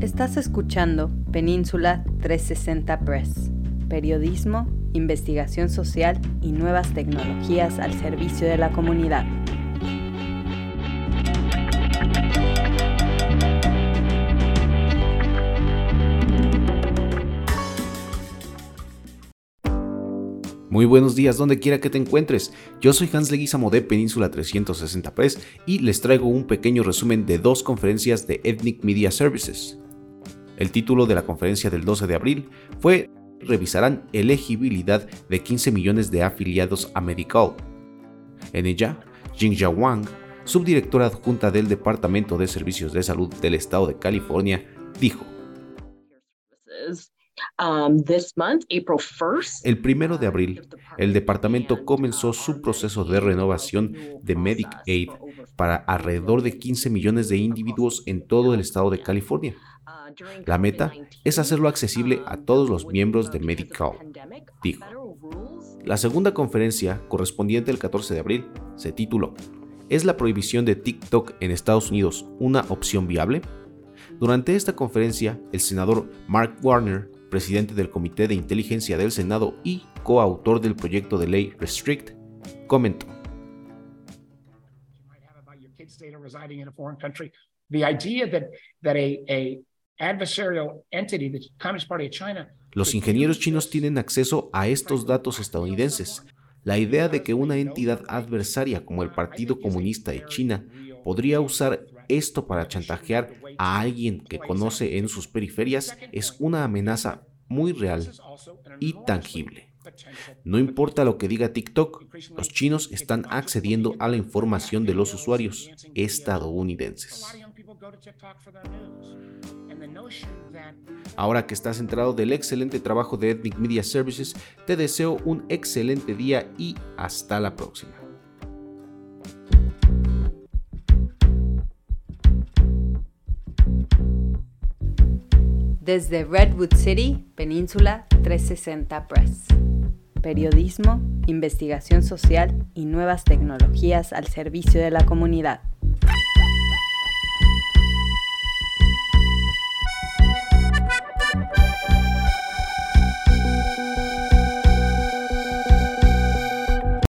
Estás escuchando Península 360 Press, periodismo, investigación social y nuevas tecnologías al servicio de la comunidad. Muy buenos días donde quiera que te encuentres. Yo soy Hans Leguizamo de Península 360 Press y les traigo un pequeño resumen de dos conferencias de Ethnic Media Services. El título de la conferencia del 12 de abril fue Revisarán elegibilidad de 15 millones de afiliados a Medical. En ella, Jingjia Wang, subdirectora adjunta del Departamento de Servicios de Salud del Estado de California, dijo, Um, el primero de abril, el departamento comenzó su proceso de renovación de Medicaid para alrededor de 15 millones de individuos en todo el estado de California. La meta es hacerlo accesible a todos los miembros de Medicaid, dijo. La segunda conferencia, correspondiente al 14 de abril, se tituló ¿Es la prohibición de TikTok en Estados Unidos una opción viable? Durante esta conferencia, el senador Mark Warner presidente del Comité de Inteligencia del Senado y coautor del proyecto de ley Restrict, comentó. Los ingenieros chinos tienen acceso a estos datos estadounidenses. La idea de que una entidad adversaria como el Partido Comunista de China podría usar esto para chantajear a alguien que conoce en sus periferias es una amenaza muy real y tangible. No importa lo que diga TikTok, los chinos están accediendo a la información de los usuarios estadounidenses. Ahora que estás enterado del excelente trabajo de Ethnic Media Services, te deseo un excelente día y hasta la próxima. Desde Redwood City, Península 360 Press. Periodismo, investigación social y nuevas tecnologías al servicio de la comunidad.